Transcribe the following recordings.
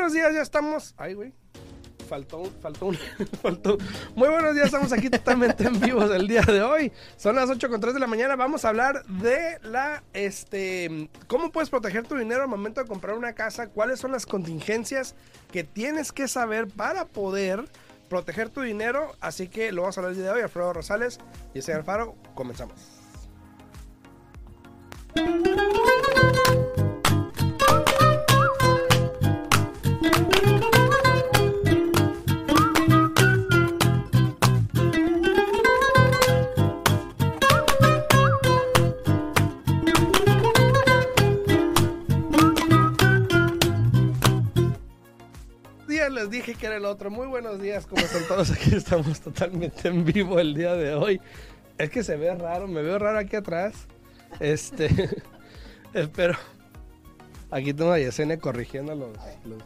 buenos días, ya estamos. Ay, güey. Faltó, faltó un, faltó. Muy buenos días, estamos aquí totalmente en vivo el día de hoy. Son las 8 con 3 de la mañana. Vamos a hablar de la, este, cómo puedes proteger tu dinero al momento de comprar una casa, cuáles son las contingencias que tienes que saber para poder proteger tu dinero. Así que lo vamos a hablar el día de hoy. Alfredo Rosales y ese Alfaro, comenzamos. Que era el otro. Muy buenos días, como están todos aquí? Estamos totalmente en vivo el día de hoy. Es que se ve raro, me veo raro aquí atrás. Este, espero. Aquí tengo a Yesenia corrigiendo los, los-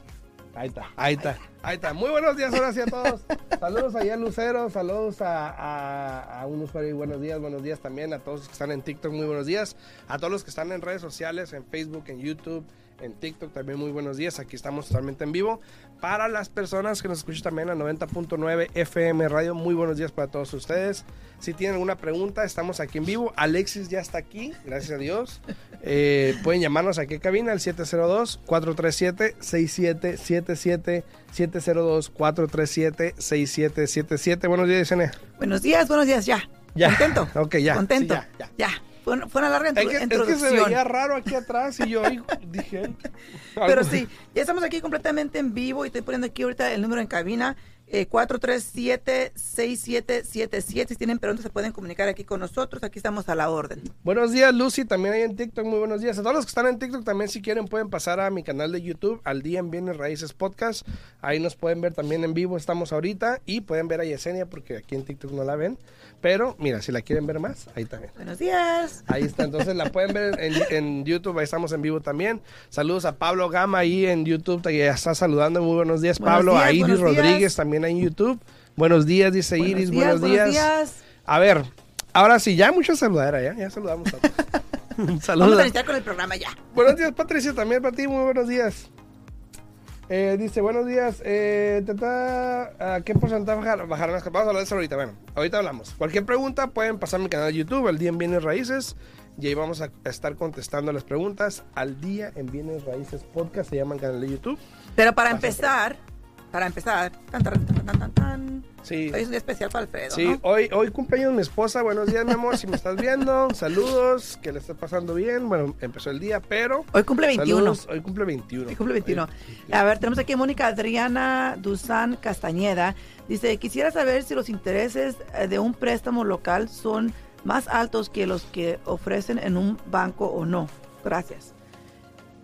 Ahí está, ahí está, ahí está. Muy buenos días, ahora sí a todos. Saludos allá a Lucero, saludos a, a, a un usuario y buenos días, buenos días también a todos los que están en TikTok, muy buenos días. A todos los que están en redes sociales, en Facebook, en YouTube, en TikTok también muy buenos días. Aquí estamos totalmente en vivo. Para las personas que nos escuchan también a 90.9 FM Radio, muy buenos días para todos ustedes. Si tienen alguna pregunta, estamos aquí en vivo. Alexis ya está aquí, gracias a Dios. Eh, pueden llamarnos aquí en cabina al 702-437-6777. 702-437-6777. Buenos días, Yesenia. Buenos días, buenos días, ya. Ya. ¿Contento? Ok, ya. ¿Contento? Sí, ya, ya. ya. Fue, una- fue una larga Es que, es que introducción. se veía raro aquí atrás y yo dije. Pero sí, ya estamos aquí completamente en vivo y estoy poniendo aquí ahorita el número en cabina. Eh, 437-6777. Si tienen preguntas se pueden comunicar aquí con nosotros. Aquí estamos a la orden. Buenos días, Lucy, también ahí en TikTok, muy buenos días. A todos los que están en TikTok también, si quieren, pueden pasar a mi canal de YouTube, al día en Bienes Raíces Podcast. Ahí nos pueden ver también en vivo, estamos ahorita, y pueden ver a Yesenia, porque aquí en TikTok no la ven. Pero, mira, si la quieren ver más, ahí también. Buenos días. Ahí está, entonces la pueden ver en, en YouTube, ahí estamos en vivo también. Saludos a Pablo Gama ahí en YouTube, que ya está saludando, muy buenos días Buenos Pablo, días, a Iris días. Rodríguez también ahí en YouTube. Buenos días, dice Iris, buenos días. buenos días. A ver, ahora sí, ya mucha saludadera, ya, ya saludamos a todos. Vamos a Saludos. iniciar con el programa ya. Buenos días, Patricia, también para ti, muy buenos días. Eh, dice, buenos días, eh, tata, ¿a qué porcentaje bajar- bajarán las Vamos a hablar de eso ahorita, bueno, ahorita hablamos. Cualquier pregunta pueden pasar a mi canal de YouTube, El Día en Bienes Raíces, y ahí vamos a estar contestando las preguntas al Día en Bienes Raíces Podcast, se llama el canal de YouTube. Pero para Pasa, empezar, para empezar, tan, tan, tan, tan, tan, tan. Sí. Hoy es un día especial para Alfredo, Sí, ¿no? hoy, hoy cumpleaños mi esposa. Buenos días, mi amor. Si me estás viendo, saludos. Que le estés pasando bien. Bueno, empezó el día, pero. Hoy cumple 21. Saludos, hoy cumple 21. Hoy cumple 21. Hoy- A ver, tenemos aquí a Mónica Adriana Duzán Castañeda. Dice, quisiera saber si los intereses eh, de un préstamo local son más altos que los que ofrecen en un banco o no. Gracias.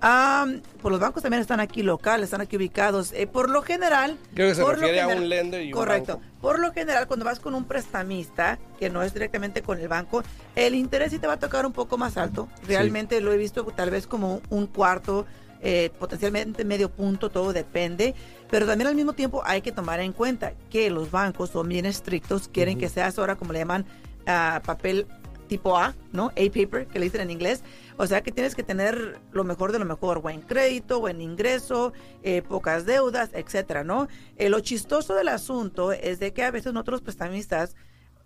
Ah, pues los bancos también están aquí locales, están aquí ubicados. Eh, por lo general... Creo que se por lo refiere a un lender y un Correcto. banco. Por lo general, cuando vas con un prestamista, que no es directamente con el banco, el interés sí te va a tocar un poco más alto. Realmente lo he visto tal vez como un cuarto, eh, potencialmente medio punto, todo depende. Pero también al mismo tiempo hay que tomar en cuenta que los bancos son bien estrictos, quieren que seas ahora como le llaman ah, papel tipo A, ¿no? A-paper, que le dicen en inglés. O sea que tienes que tener lo mejor de lo mejor, buen crédito, buen ingreso, eh, pocas deudas, etcétera, ¿no? Eh, lo chistoso del asunto es de que a veces nosotros prestamistas,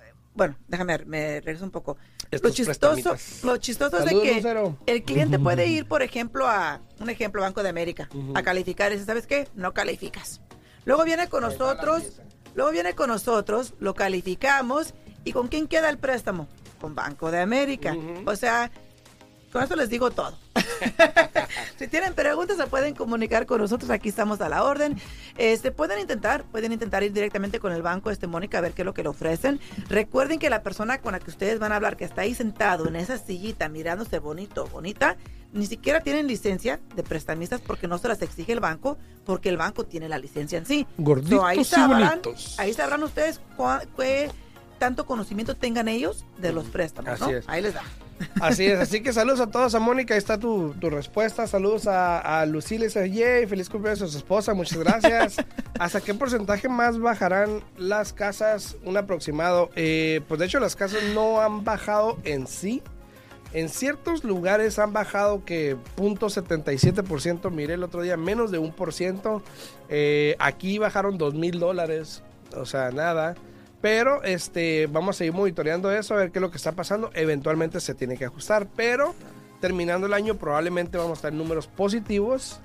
eh, bueno, déjame ver, me regreso un poco. Lo chistoso, lo chistoso es de que Lucero. el cliente puede ir, por ejemplo, a un ejemplo Banco de América, a calificar y dice, ¿sabes qué? No calificas. Luego viene con nosotros, luego viene con nosotros, lo calificamos y ¿con quién queda el préstamo? Con Banco de América. O sea, con eso les digo todo. si tienen preguntas se pueden comunicar con nosotros, aquí estamos a la orden. Este pueden intentar, pueden intentar ir directamente con el banco este Mónica a ver qué es lo que le ofrecen. Recuerden que la persona con la que ustedes van a hablar que está ahí sentado en esa sillita mirándose bonito, bonita, ni siquiera tienen licencia de prestamistas porque no se las exige el banco, porque el banco tiene la licencia en sí. Gorditos ahí y sabrán, bonitos. ahí sabrán ustedes qué tanto conocimiento tengan ellos de los préstamos, Así ¿no? es. Ahí les da. Así es, así que saludos a todos, a Mónica, ahí está tu, tu respuesta. Saludos a, a Lucille, yay, feliz cumpleaños a su esposa, muchas gracias. ¿Hasta qué porcentaje más bajarán las casas? Un aproximado. Eh, pues de hecho las casas no han bajado en sí. En ciertos lugares han bajado que 0.77%, miré el otro día, menos de un por ciento. Eh, aquí bajaron dos mil dólares, o sea, nada. Pero este, vamos a seguir monitoreando eso, a ver qué es lo que está pasando. Eventualmente se tiene que ajustar, pero terminando el año probablemente vamos a estar en números positivos.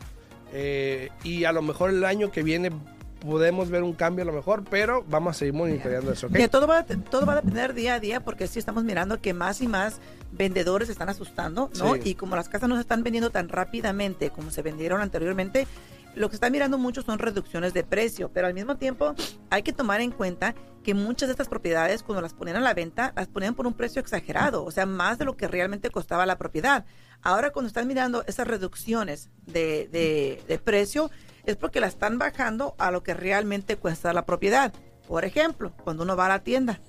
eh, y a lo mejor el año que viene podemos ver un cambio a lo mejor, pero vamos a seguir monitoreando eso, ¿ok? Que todo va, a- todo va a depender día a día porque sí estamos mirando que más y más vendedores se están asustando, ¿no? Sí. Y como las casas no se están vendiendo tan rápidamente como se vendieron anteriormente, lo que está mirando mucho son reducciones de precio, pero al mismo tiempo hay que tomar en cuenta que muchas de estas propiedades cuando las ponían a la venta las ponían por un precio exagerado, o sea, más de lo que realmente costaba la propiedad. Ahora cuando están mirando esas reducciones de, de- de precio es porque la están bajando a lo que realmente cuesta la propiedad. Por ejemplo, cuando uno va a la tienda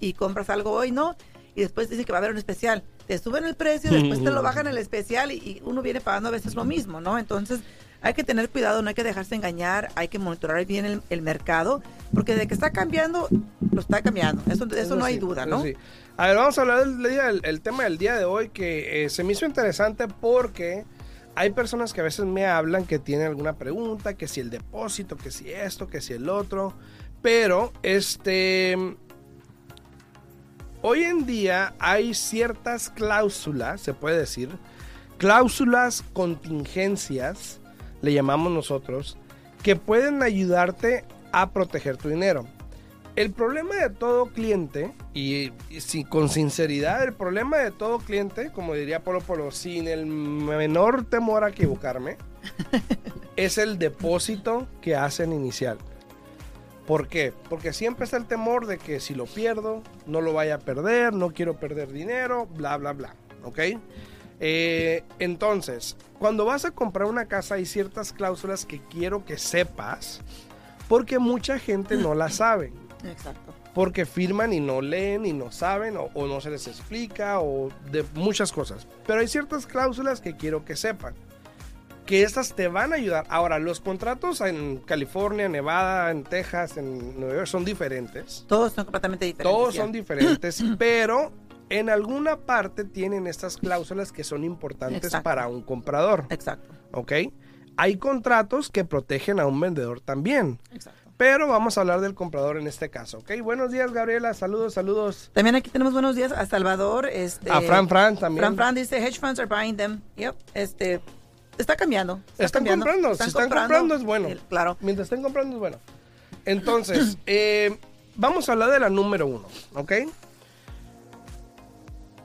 y compras algo hoy, no, y después dice que va a haber un especial. Te suben el precio, después te lo bajan el especial y, y uno viene pagando a veces lo mismo, ¿no? Entonces hay que tener cuidado, no hay que dejarse engañar, hay que monitorar bien el, el mercado, porque de que está cambiando, lo está cambiando. Eso, eso no hay sí, duda, ¿no? sí. A ver, vamos a hablar del el tema del día de hoy que eh, se me hizo interesante porque hay personas que a veces me hablan que tienen alguna pregunta, que si el depósito, que si esto, que si el otro, pero este hoy en día hay ciertas cláusulas, se puede decir, cláusulas contingencias, le llamamos nosotros, que pueden ayudarte a proteger tu dinero. El problema de todo cliente, y, y si- con sinceridad, el problema de todo cliente, como diría Polo Polo, sin el menor temor a equivocarme, es el depósito que hacen inicial. ¿Por qué? Porque siempre está el temor de que si lo pierdo, no lo vaya a perder, no quiero perder dinero, bla, bla, bla. ¿Ok? Eh, entonces, cuando vas a comprar una casa hay ciertas cláusulas que quiero que sepas porque mucha gente no las sabe. Exacto. Porque firman y no leen y no saben o, o no se les explica o de muchas cosas. Pero hay ciertas cláusulas que quiero que sepan. Que estas te van a ayudar. Ahora, los contratos en California, Nevada, en Texas, en Nueva York son diferentes. Todos son completamente diferentes. Todos son diferentes, pero en alguna parte tienen estas cláusulas que son importantes Exacto. para un comprador. Exacto. ¿Ok? Hay contratos que protegen a un vendedor también. Exacto. Pero vamos a hablar del comprador en este caso, ¿ok? Buenos días, Gabriela. Saludos, saludos. También aquí tenemos buenos días a Salvador. Este, A Fran Fran también. Fran Fran dice, hedge funds are buying them. Yep. Este, está cambiando. está Están cambiando. comprando. si están comprando es bueno. El- claro. Mientras estén comprando es bueno. Entonces, eh, vamos a hablar de la número uno, ¿ok?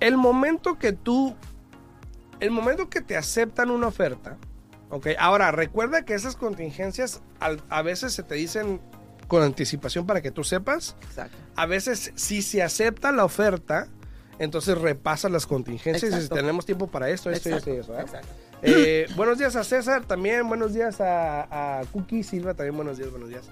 El momento que tú, el momento que te aceptan una oferta, ¿ok? Ahora, recuerda que esas contingencias al- a veces se te dicen con anticipación para que tú sepas. Exacto. A veces, si se acepta la oferta, entonces repasa las contingencias y si tenemos tiempo para esto, esto y esto y eso. ¿eh? Eh, buenos días a César también, buenos días a, a Cookie Silva también, buenos días, buenos días.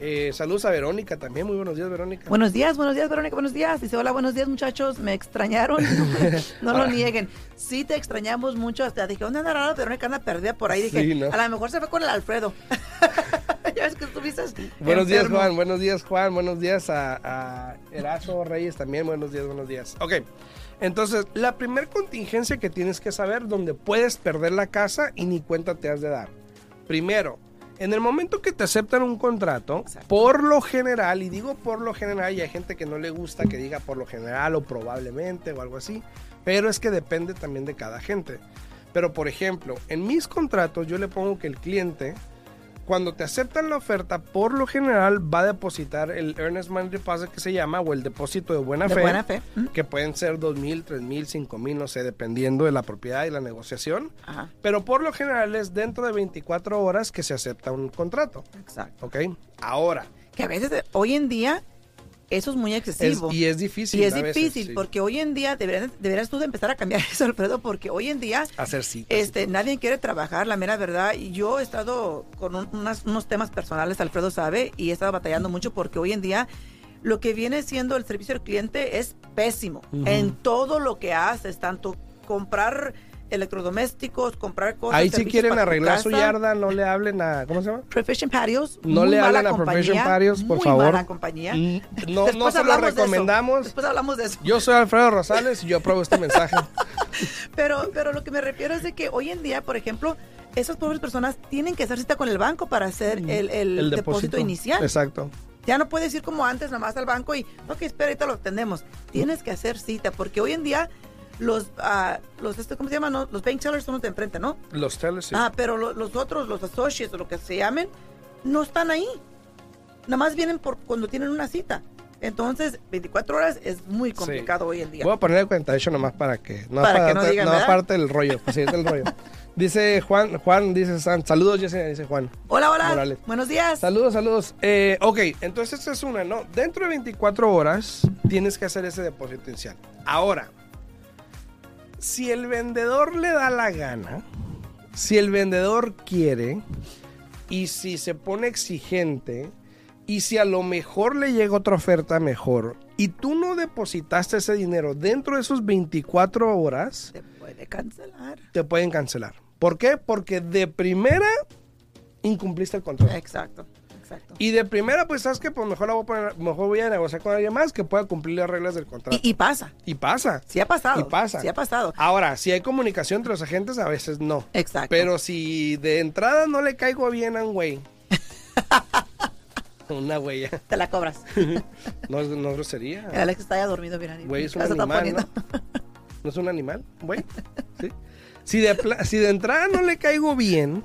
Eh, saludos a Verónica también, muy buenos días Verónica. Buenos días, buenos días, Verónica, buenos días. Dice, hola, buenos días, muchachos. Me extrañaron. no lo nieguen. Sí te extrañamos mucho. Hasta dije, ¿dónde anda la Verónica? Anda perdida por ahí. Dije, Sí, ¿no? a lo mejor se fue con el Alfredo. ya ves que estuviste buenos días. Juan, buenos días Juan, buenos días a, a Erazo Reyes también, buenos días, buenos días. Ok, entonces la primer contingencia que tienes que saber donde puedes perder la casa y ni cuenta te has de dar. Primero, en el momento que te aceptan un contrato, Exacto. por lo general, y digo por lo general, y hay gente que no le gusta que diga por lo general o probablemente o algo así, pero es que depende también de cada gente. Pero por ejemplo, en mis contratos yo le pongo que el cliente, cuando te aceptan la oferta, por lo general va a depositar el Earnest Money Deposit que se llama, o el depósito de buena De fe buena fe. ¿Mm? que pueden ser dos mil, tres mil, cinco mil, no sé, dependiendo de la propiedad y la negociación. Ajá, Pero por lo general es dentro de 24 horas que se acepta un contrato, exacto. ¿ok? Ahora, Que a veces, eh, hoy en día, eso es muy es- excesivo. y es difícil. Y es veces, difícil, sí, porque hoy en día deberías, deberías tú de empezar a cambiar eso, Alfredo, porque hoy en día Hacer citas. este, nadie quiere trabajar, la mera verdad. Y yo he estado con un- unas- unos temas personales, Alfredo sabe, y he estado batallando mucho porque hoy en día lo que viene siendo el servicio al cliente es pésimo en todo lo que haces, tanto comprar electrodomésticos, comprar cosas. Ahí si quieren arreglar su yarda, no le hablen a... ¿Cómo se llama? Profession Patios. No le hablen a compañía, Profession Patios, por muy favor. mala compañía. Mm, No, no se lo de recomendamos. Después hablamos de eso. Yo soy Alfredo Rosales y yo apruebo este mensaje. pero, pero lo que me refiero es de que hoy en día, por ejemplo, esas pobres personas tienen que hacer cita con el banco para hacer el, el, depósito. inicial. Exacto. Ya no puedes ir como antes, nada más al banco y, ok, espera, ahorita lo atendemos. Tienes que hacer cita, porque hoy en día los, uh, los este, ¿cómo se llaman? Los bank tellers son los de enfrente, ¿no? Los tellers, sí. Ah, pero los otros, los associates o lo que se llamen, no están ahí. Nada más vienen por cuando tienen una cita. Entonces, 24 horas es muy complicado hoy en día. Voy a poner cuenta de hecho nomás para que no, para, que no digan, no aparte el rollo, pues, el rollo. Dice Juan, Juan dice saludos Jessica, dice Juan. Hola, hola. Buenos días. Saludos, saludos. Eh, ok, entonces esta es una, ¿no? Dentro de 24 horas tienes que hacer ese depósito inicial. Ahora, si el vendedor le da la gana, si el vendedor quiere y si se pone exigente y si a lo mejor le llega otra oferta mejor y tú no depositaste ese dinero dentro de esos 24 horas, te puede cancelar. Te pueden cancelar. ¿Por qué? Porque de primera incumpliste el contrato. Exacto. Exacto. Y de primera, pues sabes que pues mejor, la voy, a poner, mejor voy a negociar con alguien más que pueda cumplir las reglas del contrato. Y, pasa. Y pasa. Sí ha pasado. Y pasa. Sí ha pasado. Ahora, si hay comunicación entre los agentes, a veces no. Exacto. Pero si de entrada no le caigo bien a un güey. Una huella. Te la cobras. no, no grosería. El Alex está ya dormido, mira. Güey es un animal, ¿no? ¿No es un animal? Güey. ¿Sí? Si de, si de entrada no le caigo bien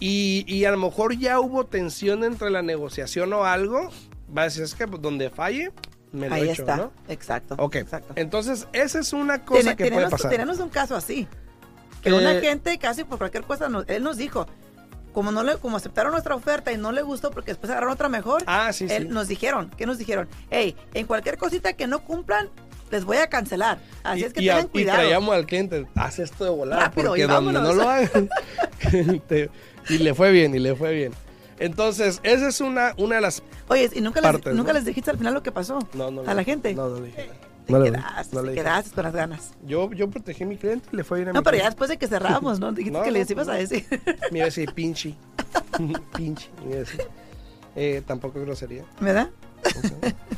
y, y, a lo mejor ya hubo tensión entre la negociación o algo, va a decir, es que pues, donde falle, me lo Ahí echo, está. ¿no? Exacto. Ok. Exacto. Entonces, esa es una cosa que puede pasar. Tenemos un caso así. Que una eh, gente casi por cualquier cosa, él nos dijo, como no le, como aceptaron nuestra oferta y no le gustó porque después agarraron otra mejor, ah, sí, él, sí. nos dijeron, ¿qué nos dijeron? Hey, en cualquier cosita que no cumplan, les voy a cancelar. Así y, es que y, tengan cuidado. Y traíamos al cliente, haz esto de volar, Rápido, porque y donde no lo hagan. y le fue bien, y le fue bien. Entonces, esa es una, una de las... Oye, ¿y nunca, les, nunca ¿no? les dijiste al final lo que pasó? No, no, ¿A le- la gente? No, no le dije. nada. Te No le- quedaste, no le te quedaste con las ganas. Yo, yo protegí a mi cliente y le fue bien a No, mi pero ya después de que cerramos, ¿no? Dijiste No, que no, les ibas no. a decir. Me iba a decir pinche. pinche. me iba a decir. Eh, tampoco es grosería. ¿Verdad?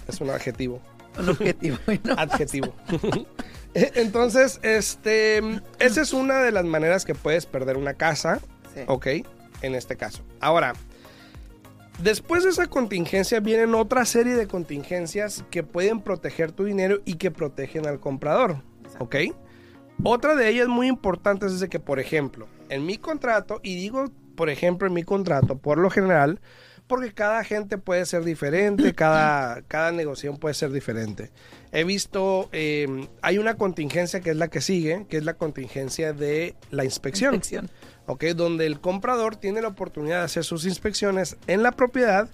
Es un adjetivo. Un objetivo. y no. adjetivo. Eh, Entonces, este, esa es una de las maneras que puedes perder una casa, Sí. ¿ok? En este caso. Ahora, después de esa contingencia vienen otra serie de contingencias que pueden proteger tu dinero y que protegen al comprador, ¿ok? Otra de ellas muy importante es de que, por ejemplo, en mi contrato, y digo, por ejemplo, en mi contrato, por lo general, porque cada agente puede ser diferente, cada, cada negociación puede ser diferente. He visto, eh, hay una contingencia que es la que sigue, que es la contingencia de la inspección. Inspección. ¿ok? Donde el comprador tiene la oportunidad de hacer sus inspecciones en la propiedad.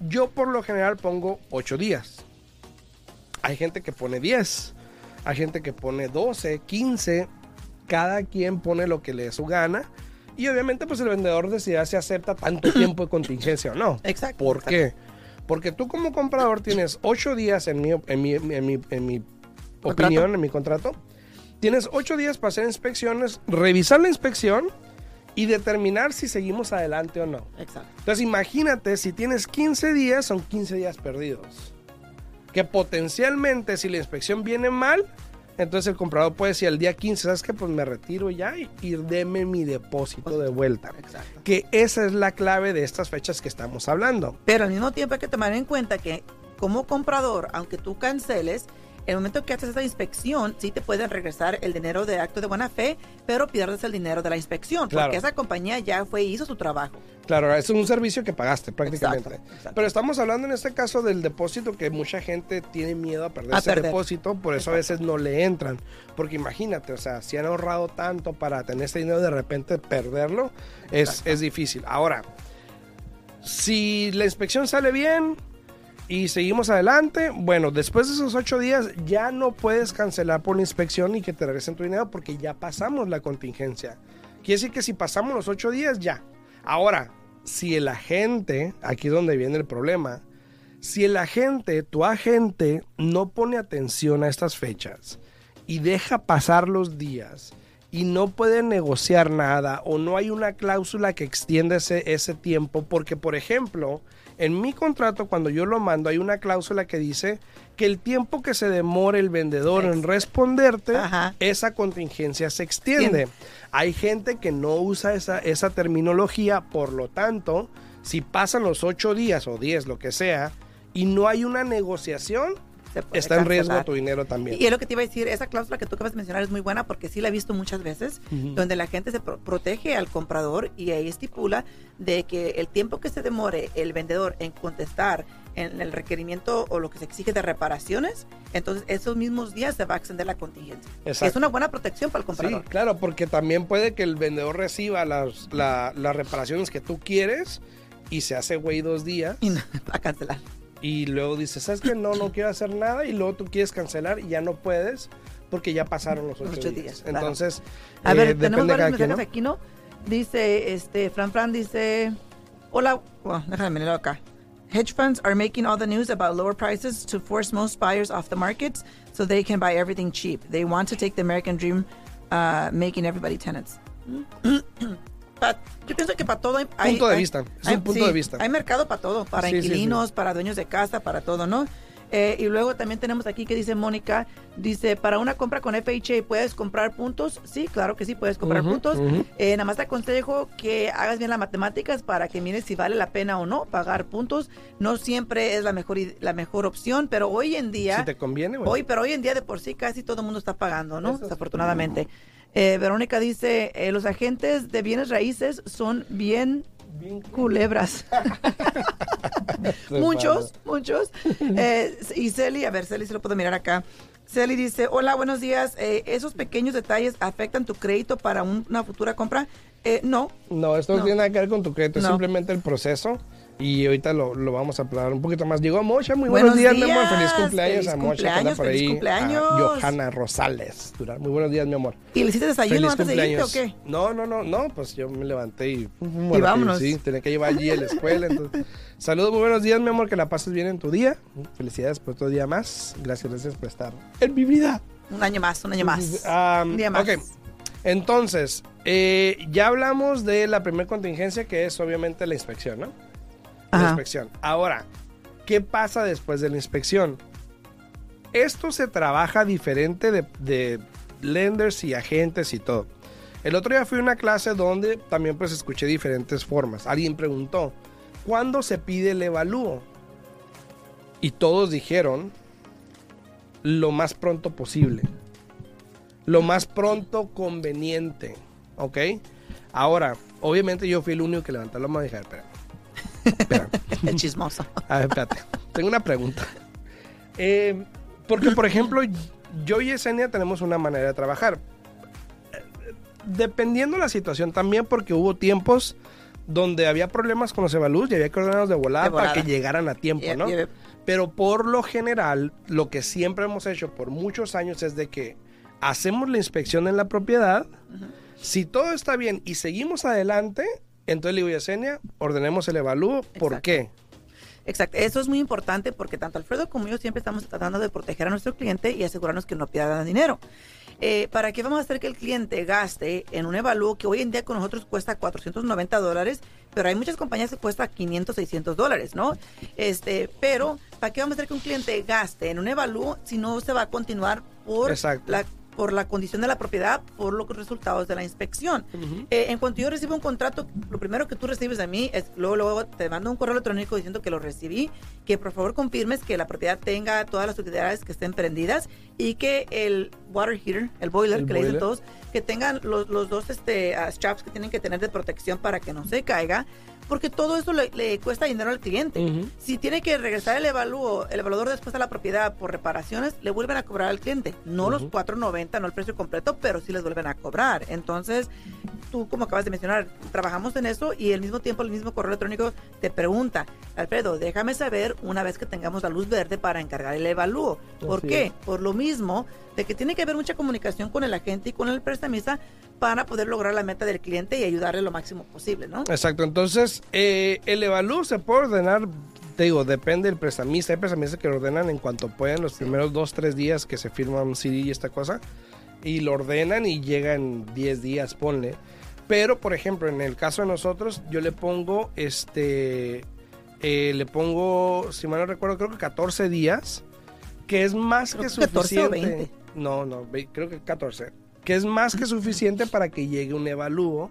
Yo por lo general pongo 8 días. Hay gente que pone 10, hay gente que pone 12, 15. Cada quien pone lo que le dé su gana. Y obviamente pues el vendedor decidirá si acepta tanto tiempo de contingencia o no. Exacto, ¿Por exacto. qué? Porque tú como comprador tienes 8 días en mi, en mi, en mi, en mi opinión, en mi contrato. Tienes 8 días para hacer inspecciones, revisar la inspección y determinar si seguimos adelante o no. Exacto. Entonces imagínate, si tienes 15 días, son 15 días perdidos. Que potencialmente si la inspección viene mal, entonces el comprador puede decir al día 15, ¿sabes qué? Pues me retiro ya y, y deme mi depósito de vuelta. Exacto. Que esa es la clave de estas fechas que estamos hablando. Pero al mismo tiempo hay que tomar en cuenta que como comprador, aunque tú canceles, el momento que haces esa inspección, sí te pueden regresar el dinero de acto de buena fe, pero pierdes el dinero de la inspección, Claro. porque esa compañía ya fue hizo su trabajo. Claro, es un servicio que pagaste prácticamente. Exacto, exacto. Pero estamos hablando en este caso del depósito que mucha gente tiene miedo a perder A ese perder. depósito, por eso a veces no le entran. Porque imagínate, o sea, si han ahorrado tanto para tener ese dinero de repente perderlo, es, es difícil. Ahora, si la inspección sale bien y seguimos adelante, bueno, después de esos ocho días ya no puedes cancelar por la inspección y que te regresen tu dinero porque ya pasamos la contingencia. Quiere decir que si pasamos los ocho días, ya. Ahora, si el agente, aquí es donde viene el problema, si el agente, tu agente, no pone atención a estas fechas y deja pasar los días y no puede negociar nada o no hay una cláusula que extienda ese, ese tiempo, porque por ejemplo, En mi contrato, cuando yo lo mando, hay una cláusula que dice que el tiempo que se demore el vendedor en responderte, Ajá. esa contingencia se extiende. Bien. Hay gente que no usa esa, esa terminología, por lo tanto, si pasan los ocho días o diez, lo que sea, y no hay una negociación, Se puede está en riesgo tu dinero también. Y es lo que te iba a decir, esa cláusula que tú acabas de mencionar es muy buena porque sí la he visto muchas veces, donde la gente se pro- protege al comprador y ahí estipula de que el tiempo que se demore el vendedor en contestar en el requerimiento o lo que se exige de reparaciones, entonces esos mismos días se va a extender la contingencia. Es una buena protección para el Sí, comprador. claro, porque también puede que el vendedor reciba las, la- las reparaciones que tú quieres y se hace güey dos días Y no, a cancelar. Y luego dices, ¿sabes que No, no quiero hacer nada y luego tú quieres cancelar y ya no puedes porque ya pasaron los ocho, Ocho días. días, claro. Entonces, A eh, ver, depende tenemos varios mensajes aquí, ¿no? Dice, este, Fran Fran dice, hola, bueno, déjame leerlo acá. Hedge funds are making all the news about lower prices to force most buyers off the markets so they can buy everything cheap. They want to take the American dream, uh, making everybody tenants. Pa- yo pienso que para todo hay... hay- Punto de hay- vista, es hay- un punto sí, de vista. Hay mercado para todo, para Sí, sí, sí. inquilinos, para dueños de casa, para todo, ¿no? Eh, y luego también tenemos aquí que dice Mónica, dice, para una compra con FHA, ¿puedes comprar puntos? Sí, claro que sí, puedes comprar puntos. Eh, nada más te aconsejo que hagas bien las matemáticas para que mires si vale la pena o no pagar puntos. No siempre es la mejor, la mejor opción, pero hoy en día... Si te conviene, bueno. Hoy, pero hoy en día de por sí casi todo el mundo está pagando, ¿no? Sí. Eh, Verónica dice, eh, los agentes de bienes raíces son bien Bien culebras. muchos, muchos. Eh, y Celi, a ver, Celi se lo puedo mirar acá. Celi dice, hola, buenos días. Eh, ¿Esos pequeños detalles afectan tu crédito para un- una futura compra? Eh, no, No, esto no. Tiene nada que ver con tu crédito, es simplemente el proceso. Y ahorita lo, lo vamos a hablar un poquito más. Llegó Mocha, muy Buenos buenos, días, mi amor. Feliz cumpleaños feliz a Mocha, que anda cumpleaños, por feliz ahí. cumpleaños. A Johanna Rosales. Muy buenos días, mi amor. ¿y le hiciste desayuno Feliz antes de irte o cumpleaños. qué? No, no, no, no, pues yo me levanté y... Y vámonos. Sí, tenía que llevar allí a la escuela. entonces. Saludos, muy buenos días, mi amor, que la pases bien en tu día. Felicidades por otro día más. Gracias, gracias por estar en mi vida. Un año más, un año más. Ah, un día más. ok. Entonces, eh, ya hablamos de la primera contingencia, que es obviamente la inspección, ¿no? La inspección. Ahora, ¿qué pasa después de la inspección? Esto se trabaja diferente de, de lenders y agentes y todo. El otro día fui a una clase donde también pues escuché diferentes formas. Alguien preguntó, ¿cuándo se pide el evalúo? Y todos dijeron, lo más pronto posible. Lo más pronto conveniente. ¿Ok? Ahora, obviamente yo fui el único que levantó la mano y dije, espera. El chismoso. A ver, espérate. Tengo una pregunta. Eh, porque, por ejemplo, yo y Esenia tenemos una manera de trabajar. Dependiendo la situación también, porque hubo tiempos donde había problemas con los evalúos y había que ordenarlos de volada, De volada. para que llegaran a tiempo, ¿no? Pero por lo general, lo que siempre hemos hecho por muchos años es de que hacemos la inspección en la propiedad. Si todo está bien y seguimos adelante, entonces le digo, Yesenia, ordenemos el evalúo. ¿Por Exacto. qué? Exacto, eso es muy importante porque tanto Alfredo como yo siempre estamos tratando de proteger a nuestro cliente y asegurarnos que no pierda dinero. Eh, ¿Para qué vamos a hacer que el cliente gaste en un evalúo que hoy en día con nosotros cuesta 490 dólares, pero hay muchas compañías que cuesta 500, 600 dólares, ¿no? Este, pero ¿para qué vamos a hacer que un cliente gaste en un evalúo si no se va a continuar por Exacto. la por la condición de la propiedad, por los resultados de la inspección. Eh, en cuanto yo recibo un contrato, lo primero que tú recibes de mí es, luego, luego te mando un correo electrónico diciendo que lo recibí, que por favor confirmes que la propiedad tenga todas las utilidades que estén prendidas y que el water heater, el boiler, El que le dicen boiler. todos, que tengan los, los dos este, ah, straps que tienen que tener de protección para que no se caiga, porque todo eso le, le cuesta dinero al cliente. Si tiene que regresar el evalúo, el evaluador después a la propiedad por reparaciones, le vuelven a cobrar al cliente. No los 4.90, no el precio completo, pero sí les vuelven a cobrar. Entonces, tú, como acabas de mencionar, trabajamos en eso y al mismo tiempo el mismo correo electrónico te pregunta, Alfredo, déjame saber una vez que tengamos la luz verde para encargar el evalúo. ¿Por Así qué? es. Por lo mismo de que tiene que haber mucha comunicación con el agente y con el prestamista para poder lograr la meta del cliente y ayudarle lo máximo posible, ¿no? Exacto, entonces eh, el evalúo se puede ordenar, te digo, depende del prestamista. Hay prestamistas que lo ordenan en cuanto pueden, los primeros dos, tres días que se firma un CD y esta cosa, y lo ordenan y llega en 10 días, ponle. Pero, por ejemplo, en el caso de nosotros, yo le pongo este eh, le pongo, si mal no recuerdo, creo que 14 días, que es más Creo que que 14 o suficiente. 20. No, no, creo que 14. Que es más que suficiente para que llegue un evalúo,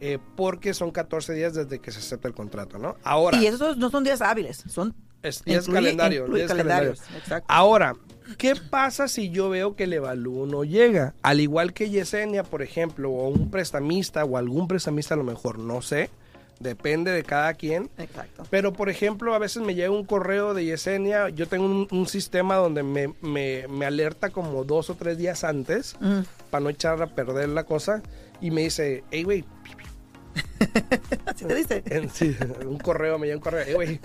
eh, porque son 14 días desde que se acepta el contrato, ¿no? Ahora, Y esos no son días hábiles, son es, días incluye- calendario, incluye días calendarios. calendario. Exacto. Ahora, ¿qué pasa si yo veo que el evalúo no llega? Al igual que Yesenia, por ejemplo, o un prestamista, o algún prestamista a lo mejor, no sé, depende de cada quien. Exacto. Pero, por ejemplo, a veces me llega un correo de Yesenia, yo tengo un, un sistema donde me, me- me alerta como dos o tres días antes, Mm. para no echar a perder la cosa, y me dice, hey, güey, Así te dice. en- sí, un correo, me llega un correo, hey, güey,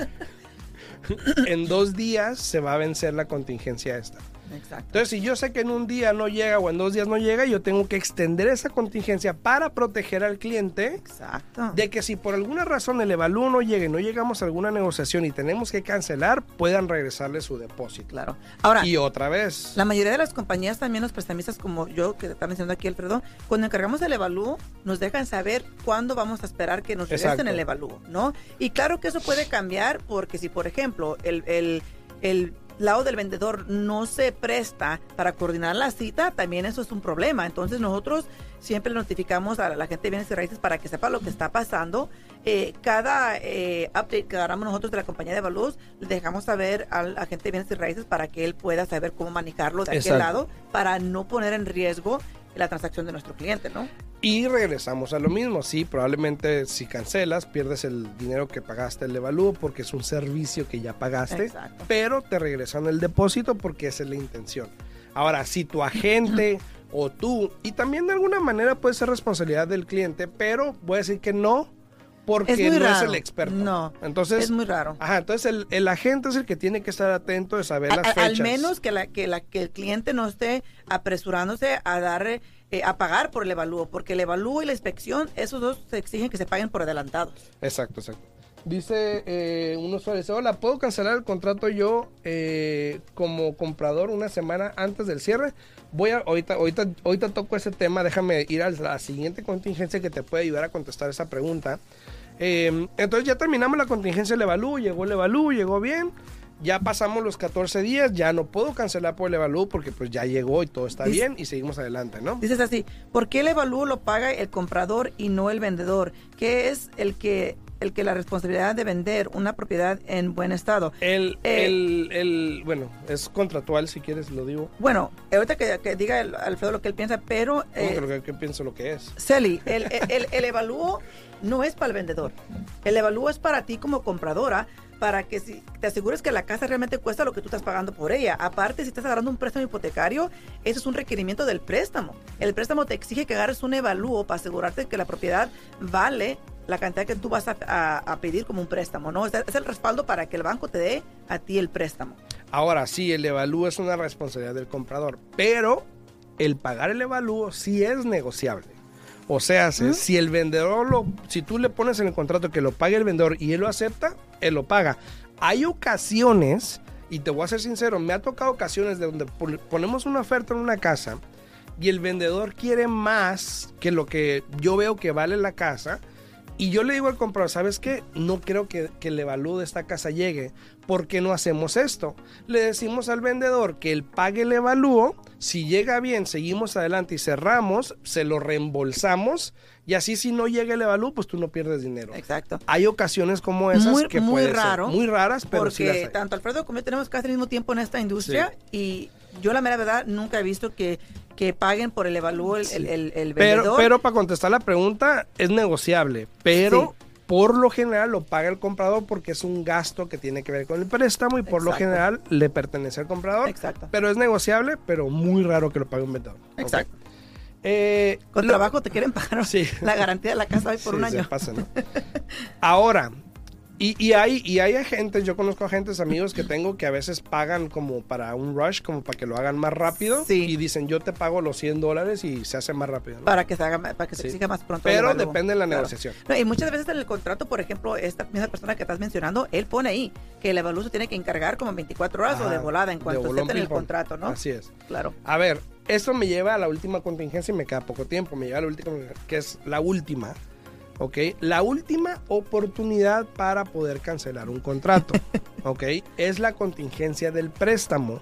en dos días se va a vencer la contingencia esta. Exacto. Entonces, si yo sé que en un día no llega o en dos días no llega, yo tengo que extender esa contingencia para proteger al cliente Exacto. de que si por alguna razón el evalúo no llega y no llegamos a alguna negociación y tenemos que cancelar, puedan regresarle su depósito. Claro. Ahora, Y otra vez. la mayoría de las compañías, también los prestamistas como yo, que está mencionando aquí Alfredo, cuando encargamos el evalúo, nos dejan saber cuándo vamos a esperar que nos regresen Exacto. el evalúo, ¿no? Y claro que eso puede cambiar porque si, por ejemplo, el, el, el lado del vendedor no se presta para coordinar la cita, también eso es un problema. Entonces nosotros siempre notificamos a la gente de bienes y raíces para que sepa lo que está pasando. Eh, cada eh, update que agarramos nosotros de la compañía de evalúos, le dejamos saber al agente de bienes y raíces para que él pueda saber cómo manejarlo de aquel lado para no poner en riesgo la transacción de nuestro cliente, ¿no? Y regresamos a lo mismo. Sí, probablemente si cancelas, pierdes el dinero que pagaste el evalúo porque es un servicio que ya pagaste. Exacto. Pero te regresan el depósito porque esa es la intención. Ahora, si tu agente o tú, y también de alguna manera puede ser responsabilidad del cliente, pero voy a decir que no, porque Es muy no es el experto. No, Entonces, es muy raro. Ajá, entonces el, el agente es el que tiene que estar atento de saber las a- fechas. al menos que, la, que, la, que el cliente no esté apresurándose a dar, eh, a pagar por el evalúo, porque el evalúo y la inspección, esos dos se exigen que se paguen por adelantados. Exacto, exacto. Dice eh, un usuario, dice, hola, ¿puedo cancelar el contrato yo eh, como comprador una semana antes del cierre? Voy a, ahorita, ahorita, ahorita toco ese tema, déjame ir a la siguiente contingencia que te puede ayudar a contestar esa pregunta. Eh, entonces ya terminamos la contingencia del evalúo, llegó el evalúo, llegó bien. Ya pasamos los 14 días, ya no puedo cancelar por el evalúo porque pues ya llegó y todo está Dice- bien y seguimos adelante, ¿no? Dices así, ¿por qué el evalúo lo paga el comprador y no el vendedor? ¿Qué es el que, el que la responsabilidad de vender una propiedad en buen estado? El, Eh, el, el, bueno, es contractual si quieres lo digo. Bueno, ahorita que, que diga el- Alfredo lo que él piensa, pero... ¿Cómo eh, que lo que, que pienso lo que es? Celi, el, el, el- el evalúo no es para el vendedor. El evalúo es para ti como compradora, para que si te asegures que la casa realmente cuesta lo que tú estás pagando por ella. Aparte, si estás agarrando un préstamo hipotecario, eso es un requerimiento del préstamo. El préstamo te exige que agarres un evalúo para asegurarte que la propiedad vale la cantidad que tú vas a, a- a pedir como un préstamo, ¿no? Es, es el respaldo para que el banco te dé a ti el préstamo. Ahora sí, el evalúo es una responsabilidad del comprador, pero el pagar el evalúo sí es negociable. O sea, si- si el vendedor lo, si tú le pones en el contrato que lo pague el vendedor y él lo acepta, él lo paga. Hay ocasiones, y te voy a ser sincero, me ha tocado ocasiones de donde pon- ponemos una oferta en una casa y el vendedor quiere más que lo que yo veo que vale la casa. Y yo le digo al comprador, ¿sabes qué? No creo que, que el evalúo de esta casa llegue. ¿Por qué no hacemos esto? Le decimos al vendedor que él pague el evalúo. Si llega bien, seguimos adelante y cerramos, se lo reembolsamos. Y así si no llega el evalúo, pues tú no pierdes dinero. Exacto. Hay ocasiones como esas Muy- que muy ser raro, muy raras, pero sí las Porque hay. tanto Alfredo como yo tenemos casi el mismo tiempo en esta industria y yo la mera verdad nunca he visto que, que paguen por el evalúo el, el, el- el Pero, vendedor. pero para contestar la pregunta, es negociable. Pero por lo general lo paga el comprador porque es un gasto que tiene que ver con el préstamo y por lo general le pertenece al comprador. Exacto. Pero es negociable, pero muy raro que lo pague un vendedor. Exacto. Eh, Con lo- trabajo te quieren pagar Sí. la garantía de la casa hoy por Sí, un año. pasa, ¿no? Ahora, y, y hay, y hay agentes, yo conozco agentes, amigos que tengo que a veces pagan como para un rush, como para que lo hagan más rápido. Sí. Y dicen, yo te pago los 100 dólares y se hace más rápido. ¿no? Para que se haga, para que se Sí. exija más pronto. Pero depende de la Claro. negociación. No, y muchas veces en el contrato, por ejemplo, esta misma persona que estás mencionando, él pone ahí que el evalúo se tiene que encargar como en 24 horas o de volada en cuanto bolón acepten el contrato, ¿no? Así es. Claro. A ver, esto me lleva a la última contingencia y me queda poco tiempo. Me lleva a la última, que es la última. ¿Ok? La última oportunidad para poder cancelar un contrato, ¿ok? Es la contingencia del préstamo,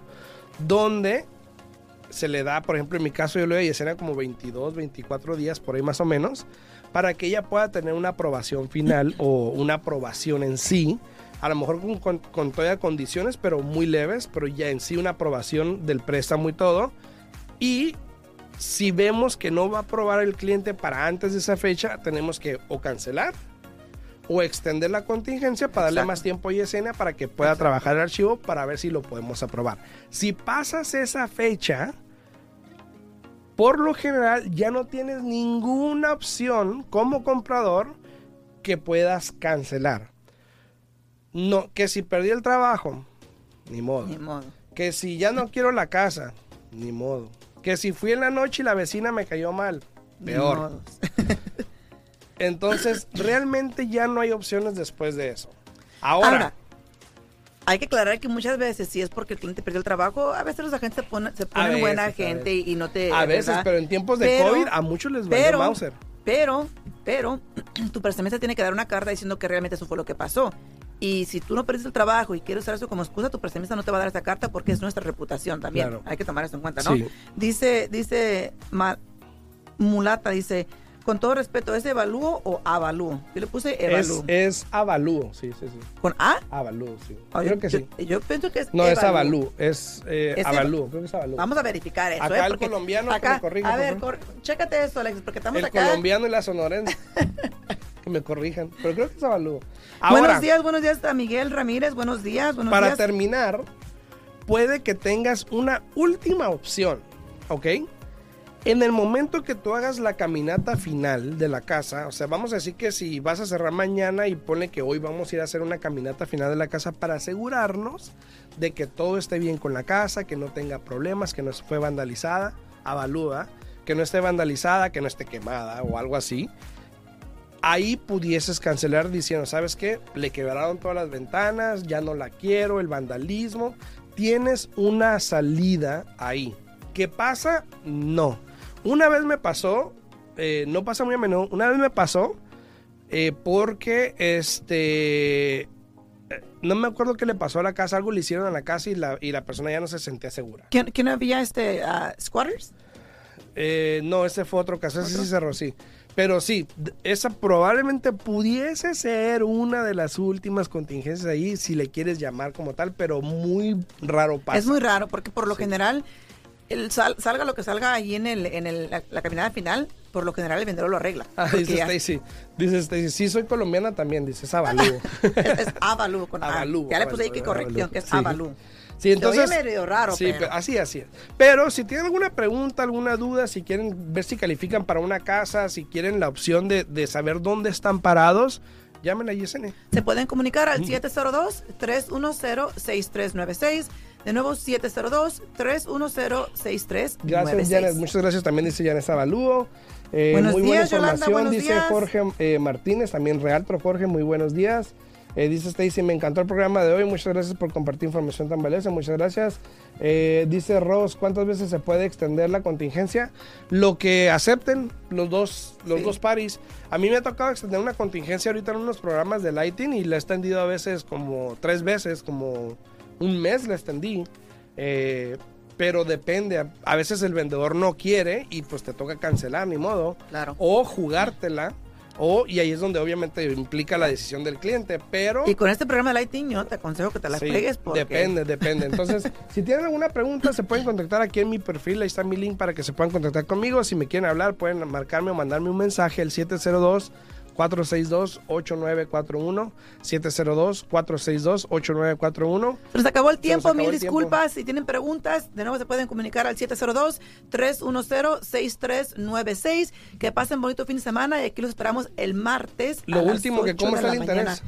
donde se le da, por ejemplo, en mi caso yo le doy a Yesenia como 22, 24 días, por ahí más o menos, para que ella pueda tener una aprobación final o una aprobación en sí, a lo mejor con, con, con todavía condiciones, pero muy leves, pero ya en sí una aprobación del préstamo y todo. Y si vemos que no va a aprobar el cliente para antes de esa fecha, tenemos que o cancelar o extender la contingencia para darle Exacto. más tiempo a Yesenia para que pueda trabajar el archivo para ver si lo podemos aprobar. Si pasas esa fecha, por lo general ya no tienes ninguna opción como comprador que puedas cancelar. No, que si perdí el trabajo, ni modo. Ni modo. Que si ya no quiero la casa, ni modo. Que si fui en la noche y la vecina me cayó mal, peor. Entonces, realmente ya no hay opciones después de eso. Ahora, Ahora, hay que aclarar que muchas veces, si es porque el cliente perdió el trabajo, a veces los agentes se ponen, se ponen veces, buena gente y no te. a veces, ¿verdad? pero en tiempos de Pero- COVID, a muchos les valió pero, Mauser. pero, pero, tu prestamista tiene que dar una carta diciendo que realmente eso fue lo que pasó. Y si tú no perdiste el trabajo y quieres usar eso como excusa, tu prestamista no te va a dar esa carta porque es nuestra reputación también. Claro. Hay que tomar eso en cuenta, ¿no? Sí. Dice, dice Ma- Mulata, dice, con todo respeto, ¿es evalúo o avalúo? Yo le puse evalúo. es avalúo, sí, sí, sí. ¿Con A? Avalúo, sí. Oh, Creo yo, que sí. yo pienso que es No, es avalúo, es, eh, Es avalúo, creo que es avalúo. Vamos a verificar eso. Acá ¿eh? el colombiano que acá, me corrija, A ver, cor- chécate eso, Alex, porque estamos el acá. colombiano y la sonorense. que me corrijan, pero creo que es avalúo. Ahora, buenos días, buenos días a Miguel Ramírez, buenos días, buenos para días. terminar, puede que tengas una última opción, ¿ok? En el momento que tú hagas la caminata final de la casa, o sea, vamos a decir que si vas a cerrar mañana y pone que hoy vamos a ir a hacer una caminata final de la casa para asegurarnos de que todo esté bien con la casa, que no tenga problemas, que no fue vandalizada, avalúa, que no esté vandalizada, que no esté quemada o algo así. Ahí pudieses cancelar diciendo, ¿sabes qué? Le quebraron todas las ventanas, ya no la quiero, el vandalismo. Tienes una salida ahí. ¿Qué pasa? No. Una vez me pasó, eh, no pasa muy a menudo, una vez me pasó eh, porque este... eh, No me acuerdo qué le pasó a la casa, algo le hicieron a la casa y la, y la persona ya no se sentía segura. ¿Quién, quién había este ah, squatters? Eh, no, ese fue otro caso, ese sí cerró, sí. Pero sí, esa probablemente pudiese ser una de las últimas contingencias ahí, si le quieres llamar como tal, pero muy raro pasa. Es muy raro porque por lo Sí. general, el sal- salga lo que salga ahí en, el, en el- la, la caminada final, por lo general el vendedor lo arregla. Ah, dice ya- Stacy, dice Stacy, sí soy colombiana también, dice, es avalúo. es, con A. Avalú, Ya le puse ahí que corrección, que es Sí. Sí, Se oye entonces... medio raro, Sí, pero- pe- así, así. es. Pero si tienen alguna pregunta, alguna duda, si quieren ver si califican para una casa, si quieren la opción de, de saber dónde están parados, llamen a Yesenia. Se pueden comunicar Mm. al 702-310-6396. De nuevo, 702-310-6396. Gracias, Janet. Muchas gracias. También dice Janet Avalúo. Eh, Buenos muy días, buena Yolanda, información, buenos dice días. Jorge eh, Martínez, también Realtro Jorge, muy buenos días. Eh, dice Stacy, me encantó el programa de hoy, muchas gracias por compartir información tan valiosa, muchas gracias. Eh, dice Ross, ¿cuántas veces se puede extender la contingencia? Lo que acepten los dos, los Sí. dos paris. A mí me ha tocado extender una contingencia ahorita en unos programas de Lighting y la he extendido a veces como tres veces, como un mes la extendí. Eh, pero depende, a, veces el vendedor no quiere y pues te toca cancelar, ni modo. Claro. O jugártela, o, y ahí es donde obviamente implica la decisión del cliente, pero... Y con este programa de Lighting, yo te aconsejo que te la Sí, pegues porque... Depende, depende. Entonces, si tienen alguna pregunta, se pueden contactar aquí en mi perfil. Ahí está mi link para que se puedan contactar conmigo. Si me quieren hablar, pueden marcarme o mandarme un mensaje al 702 462-8941 702-462-8941 Se nos acabó el tiempo, acabó mil el tiempo. disculpas. Si tienen preguntas, de nuevo se pueden comunicar al 702-310-6396. Que pasen bonito fin de semana y aquí los esperamos el martes. a Lo las último, que 8 cómo de está el interés. mañana.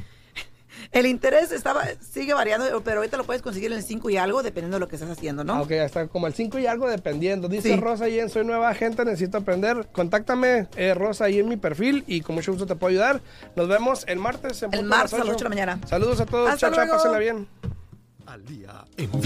El interés estaba, sigue variando, pero ahorita lo puedes conseguir en el 5 y algo, dependiendo de lo que estás haciendo, ¿no? Ah, Ok, hasta como el 5 y algo dependiendo. Dice Sí. Rosa ahí en Soy Nueva Gente, necesito aprender. Contáctame, eh, Rosa, ahí en mi perfil y con mucho gusto te puedo ayudar. Nos vemos el martes. En El martes a las 8. 8 de la mañana. Saludos a todos. Hasta chao, chao, pásenla bien. Al día en